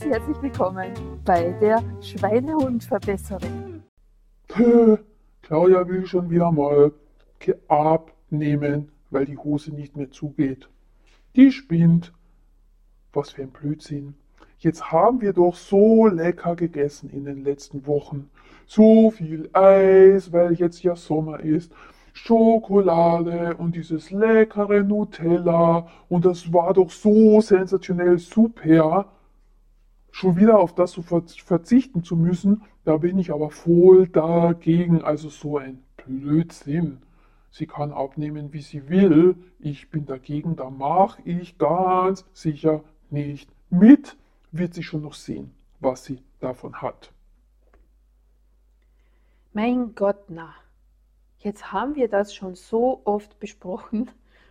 ganz herzlich willkommen bei der Schweinehundverbesserin. Claudia will schon wieder mal abnehmen, weil die Hose nicht mehr zugeht. Die spinnt. Was für ein Blödsinn. Jetzt haben wir doch so lecker gegessen in den letzten Wochen. So viel Eis, weil jetzt ja Sommer ist. Schokolade und dieses leckere Nutella und das war doch so sensationell super. Schon wieder auf das zu verzichten zu müssen, da bin ich aber voll dagegen. Also so ein Blödsinn. Sie kann abnehmen, wie sie will. Ich bin dagegen, da mache ich ganz sicher nicht mit. Wird sie schon noch sehen, was sie davon hat. Mein Gott, na. Jetzt haben wir das schon so oft besprochen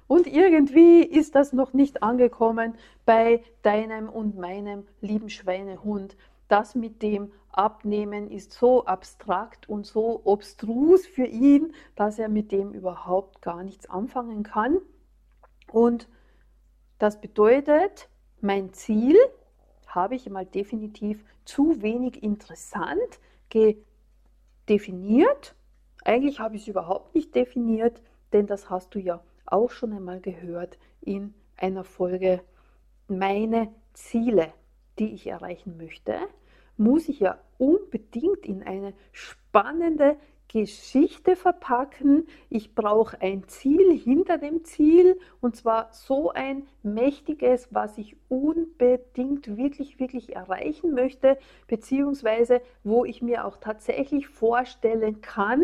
und irgendwie ist das noch nicht angekommen bei deinem und meinem lieben Schweinehund. Das mit dem Abnehmen ist so abstrakt und so obstrus für ihn, dass er mit dem überhaupt gar nichts anfangen kann. Und das bedeutet, mein Ziel habe ich mal definitiv zu wenig interessant definiert eigentlich habe ich es überhaupt nicht definiert, denn das hast du ja auch schon einmal gehört in einer Folge. Meine Ziele, die ich erreichen möchte, muss ich ja unbedingt in eine spannende Geschichte verpacken. Ich brauche ein Ziel hinter dem Ziel und zwar so ein mächtiges, was ich unbedingt wirklich, wirklich erreichen möchte, beziehungsweise wo ich mir auch tatsächlich vorstellen kann,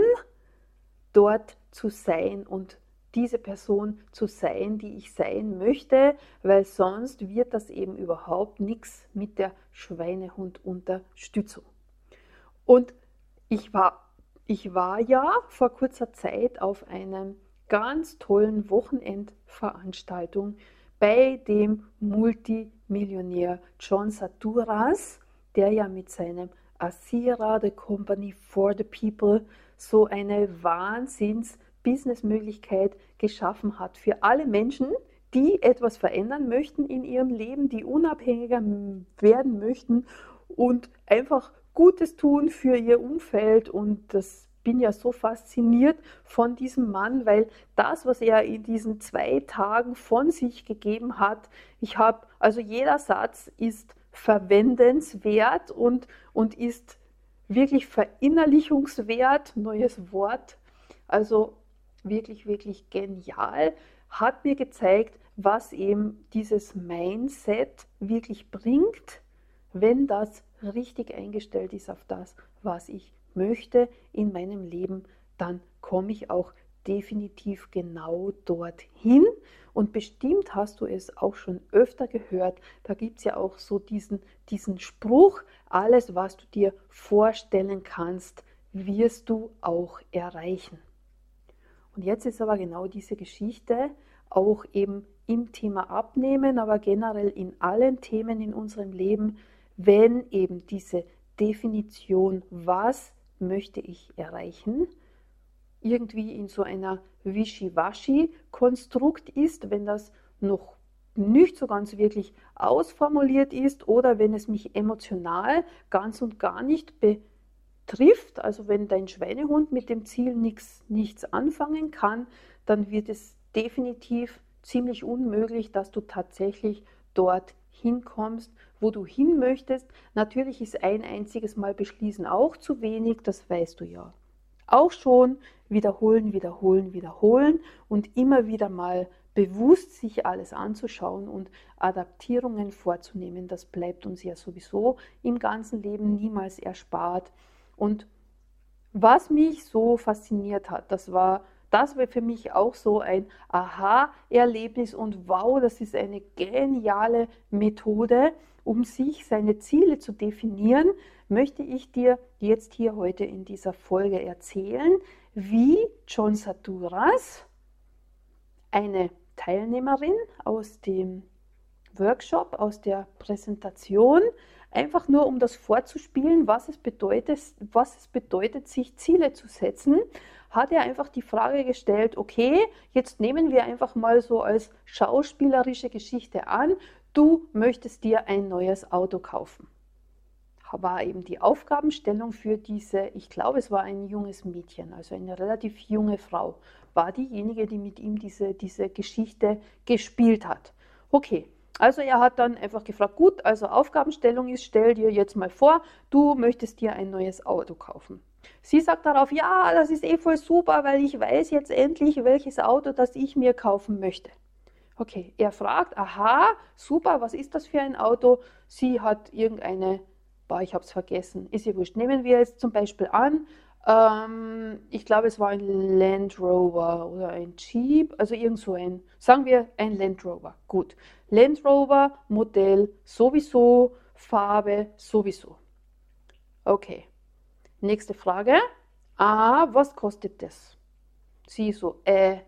dort zu sein und diese Person zu sein, die ich sein möchte, weil sonst wird das eben überhaupt nichts mit der Schweinehund-Unterstützung. Und ich war, ich war ja vor kurzer Zeit auf einer ganz tollen Wochenendveranstaltung bei dem Multimillionär John Saturas, der ja mit seinem Asira, The Company for the People, so eine Wahnsinns-Businessmöglichkeit geschaffen hat für alle Menschen, die etwas verändern möchten in ihrem Leben, die unabhängiger werden möchten und einfach Gutes tun für ihr Umfeld. Und das bin ja so fasziniert von diesem Mann, weil das, was er in diesen zwei Tagen von sich gegeben hat, ich habe, also jeder Satz ist verwendenswert und, und ist wirklich Verinnerlichungswert, neues Wort, also wirklich, wirklich genial, hat mir gezeigt, was eben dieses Mindset wirklich bringt, wenn das richtig eingestellt ist auf das, was ich möchte in meinem Leben, dann komme ich auch definitiv genau dorthin. Und bestimmt hast du es auch schon öfter gehört. Da gibt es ja auch so diesen, diesen Spruch, alles, was du dir vorstellen kannst, wirst du auch erreichen. Und jetzt ist aber genau diese Geschichte auch eben im Thema Abnehmen, aber generell in allen Themen in unserem Leben, wenn eben diese Definition, was möchte ich erreichen, irgendwie in so einer Wischiwaschi-Konstrukt ist, wenn das noch nicht so ganz wirklich ausformuliert ist oder wenn es mich emotional ganz und gar nicht betrifft, also wenn dein Schweinehund mit dem Ziel nichts, nichts anfangen kann, dann wird es definitiv ziemlich unmöglich, dass du tatsächlich dort hinkommst, wo du hin möchtest. Natürlich ist ein einziges Mal beschließen auch zu wenig, das weißt du ja auch schon wiederholen, wiederholen, wiederholen und immer wieder mal bewusst sich alles anzuschauen und Adaptierungen vorzunehmen. Das bleibt uns ja sowieso im ganzen Leben niemals erspart. Und was mich so fasziniert hat, das war das war für mich auch so ein Aha-Erlebnis und wow, das ist eine geniale Methode, um sich seine Ziele zu definieren, möchte ich dir jetzt hier heute in dieser Folge erzählen, wie John Saturas, eine Teilnehmerin aus dem Workshop, aus der Präsentation, einfach nur um das vorzuspielen, was es bedeutet, was es bedeutet, sich Ziele zu setzen, hat er einfach die Frage gestellt, okay, jetzt nehmen wir einfach mal so als schauspielerische Geschichte an, du möchtest dir ein neues Auto kaufen. war eben die Aufgabenstellung für diese, ich glaube, es war ein junges Mädchen, also eine relativ junge Frau, war diejenige, die mit ihm diese, diese Geschichte gespielt hat. Okay, also er hat dann einfach gefragt, gut, also Aufgabenstellung ist, stell dir jetzt mal vor, du möchtest dir ein neues Auto kaufen. Sie sagt darauf, ja, das ist eh voll super, weil ich weiß jetzt endlich, welches Auto das ich mir kaufen möchte. Okay, er fragt, aha, super, was ist das für ein Auto? Sie hat irgendeine, boah, ich habe es vergessen, ist ja wurscht. Nehmen wir jetzt zum Beispiel an, ähm, ich glaube, es war ein Land Rover oder ein Jeep, also irgend so ein, sagen wir ein Land Rover. Gut. Land Rover, Modell sowieso, Farbe sowieso. Okay. Nächste Frage. Ah, was kostet das? Sie so, äh,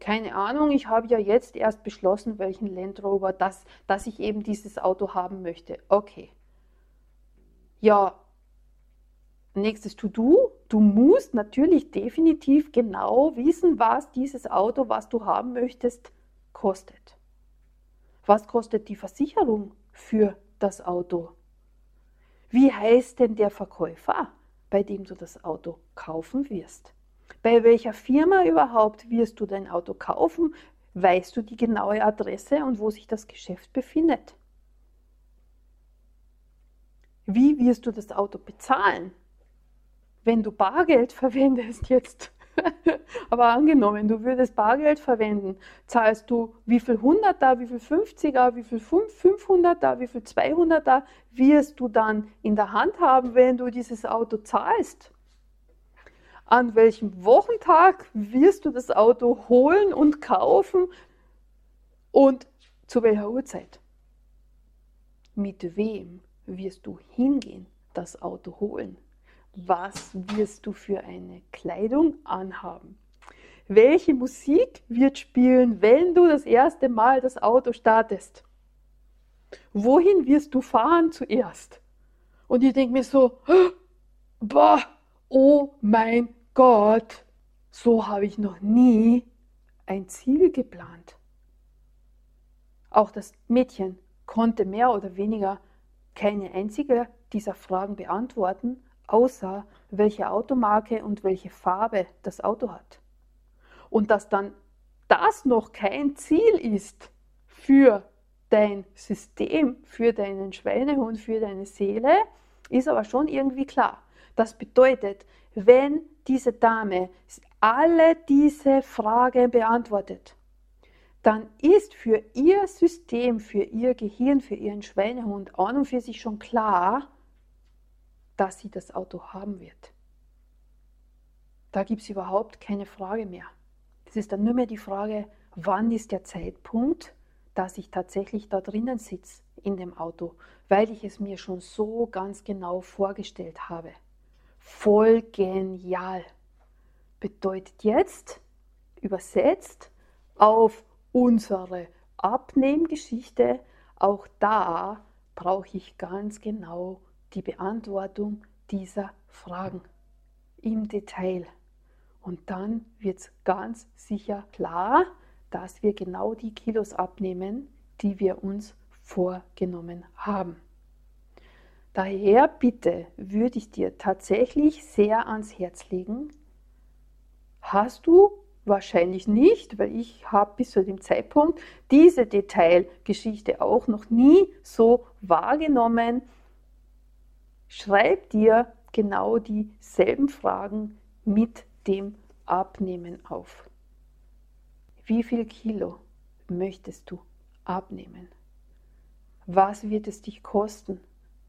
keine Ahnung, ich habe ja jetzt erst beschlossen, welchen Land Rover, das, dass ich eben dieses Auto haben möchte. Okay. Ja, nächstes To-Do. Du musst natürlich definitiv genau wissen, was dieses Auto, was du haben möchtest, kostet. Was kostet die Versicherung für das Auto? Wie heißt denn der Verkäufer, bei dem du das Auto kaufen wirst? Bei welcher Firma überhaupt wirst du dein Auto kaufen? Weißt du die genaue Adresse und wo sich das Geschäft befindet? Wie wirst du das Auto bezahlen? Wenn du Bargeld verwendest jetzt, aber angenommen, du würdest Bargeld verwenden, zahlst du wie viel 100 da, wie viel 50er, wie viel 500 da, wie viel 200 da, wirst du dann in der Hand haben, wenn du dieses Auto zahlst? An welchem Wochentag wirst du das Auto holen und kaufen und zu welcher Uhrzeit? Mit wem wirst du hingehen, das Auto holen? Was wirst du für eine Kleidung anhaben? Welche Musik wird spielen, wenn du das erste Mal das Auto startest? Wohin wirst du fahren zuerst? Und ich denke mir so, boah, oh mein Gott, so habe ich noch nie ein Ziel geplant. Auch das Mädchen konnte mehr oder weniger keine einzige dieser Fragen beantworten, außer welche Automarke und welche Farbe das Auto hat. Und dass dann das noch kein Ziel ist für dein System, für deinen Schweinehund, für deine Seele, ist aber schon irgendwie klar. Das bedeutet, wenn diese Dame alle diese Fragen beantwortet, dann ist für ihr System, für ihr Gehirn, für ihren Schweinehund an und für sich schon klar, dass sie das Auto haben wird. Da gibt es überhaupt keine Frage mehr. Es ist dann nur mehr die Frage, wann ist der Zeitpunkt, dass ich tatsächlich da drinnen sitze in dem Auto, weil ich es mir schon so ganz genau vorgestellt habe. Voll genial. Bedeutet jetzt, übersetzt auf unsere Abnehmgeschichte, auch da brauche ich ganz genau die Beantwortung dieser Fragen im Detail. Und dann wird es ganz sicher klar, dass wir genau die Kilos abnehmen, die wir uns vorgenommen haben. Daher bitte würde ich dir tatsächlich sehr ans Herz legen, hast du wahrscheinlich nicht, weil ich habe bis zu dem Zeitpunkt diese Detailgeschichte auch noch nie so wahrgenommen, Schreib dir genau dieselben Fragen mit dem Abnehmen auf. Wie viel Kilo möchtest du abnehmen? Was wird es dich kosten,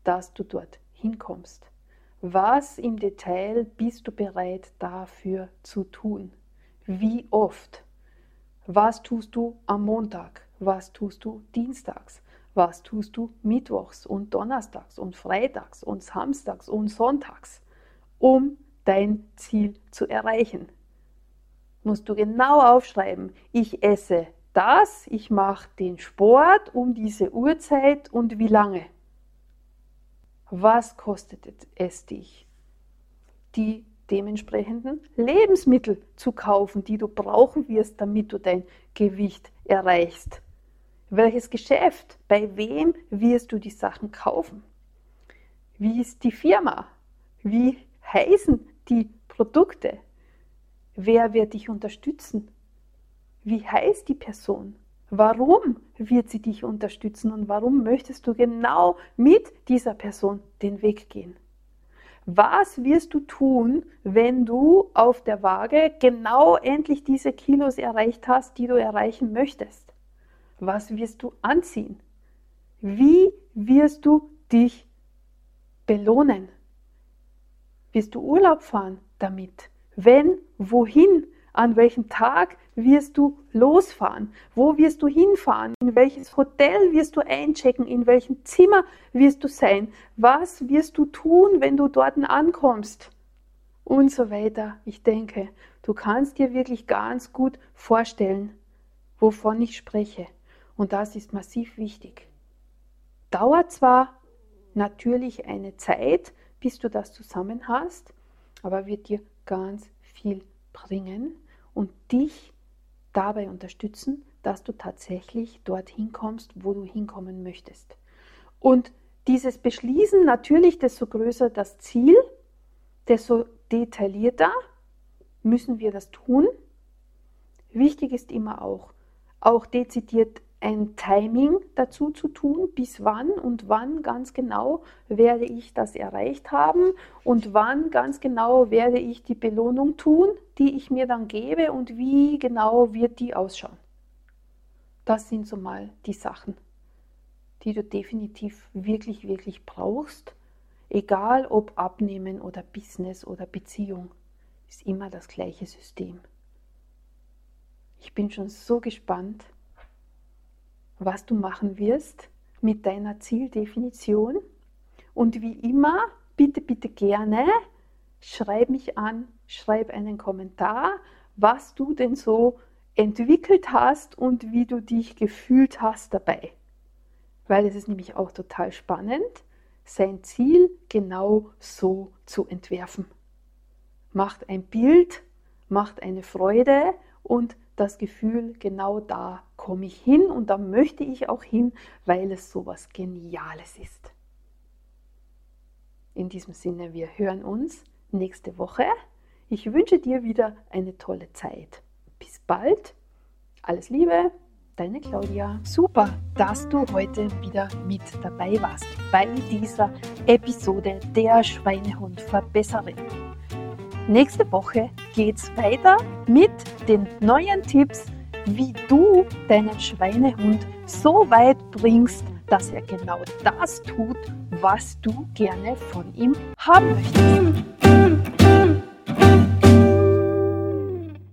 dass du dort hinkommst? Was im Detail bist du bereit dafür zu tun? Wie oft? Was tust du am Montag? Was tust du dienstags? Was tust du mittwochs und donnerstags und freitags und samstags und sonntags, um dein Ziel zu erreichen? Musst du genau aufschreiben, ich esse das, ich mache den Sport um diese Uhrzeit und wie lange. Was kostet es dich, die dementsprechenden Lebensmittel zu kaufen, die du brauchen wirst, damit du dein Gewicht erreichst? Welches Geschäft? Bei wem wirst du die Sachen kaufen? Wie ist die Firma? Wie heißen die Produkte? Wer wird dich unterstützen? Wie heißt die Person? Warum wird sie dich unterstützen und warum möchtest du genau mit dieser Person den Weg gehen? Was wirst du tun, wenn du auf der Waage genau endlich diese Kilos erreicht hast, die du erreichen möchtest? Was wirst du anziehen? Wie wirst du dich belohnen? Wirst du Urlaub fahren damit? Wenn, wohin? An welchem Tag wirst du losfahren? Wo wirst du hinfahren? In welches Hotel wirst du einchecken? In welchem Zimmer wirst du sein? Was wirst du tun, wenn du dort ankommst? Und so weiter. Ich denke, du kannst dir wirklich ganz gut vorstellen, wovon ich spreche. Und das ist massiv wichtig. Dauert zwar natürlich eine Zeit, bis du das zusammen hast, aber wird dir ganz viel bringen und dich dabei unterstützen, dass du tatsächlich dorthin kommst, wo du hinkommen möchtest. Und dieses Beschließen natürlich, desto größer das Ziel, desto detaillierter müssen wir das tun. Wichtig ist immer auch, auch dezidiert ein Timing dazu zu tun, bis wann und wann ganz genau werde ich das erreicht haben und wann ganz genau werde ich die Belohnung tun, die ich mir dann gebe und wie genau wird die ausschauen. Das sind so mal die Sachen, die du definitiv wirklich, wirklich brauchst, egal ob Abnehmen oder Business oder Beziehung, ist immer das gleiche System. Ich bin schon so gespannt, was du machen wirst mit deiner Zieldefinition. Und wie immer, bitte, bitte gerne, schreib mich an, schreib einen Kommentar, was du denn so entwickelt hast und wie du dich gefühlt hast dabei. Weil es ist nämlich auch total spannend, sein Ziel genau so zu entwerfen. Macht ein Bild, macht eine Freude und das Gefühl, genau da komme ich hin und da möchte ich auch hin, weil es so was Geniales ist. In diesem Sinne, wir hören uns nächste Woche. Ich wünsche dir wieder eine tolle Zeit. Bis bald. Alles Liebe, deine Claudia. Super, dass du heute wieder mit dabei warst bei dieser Episode der Schweinehund-Verbesserin. Nächste Woche geht es weiter mit den neuen Tipps, wie du deinen Schweinehund so weit bringst, dass er genau das tut, was du gerne von ihm haben möchtest.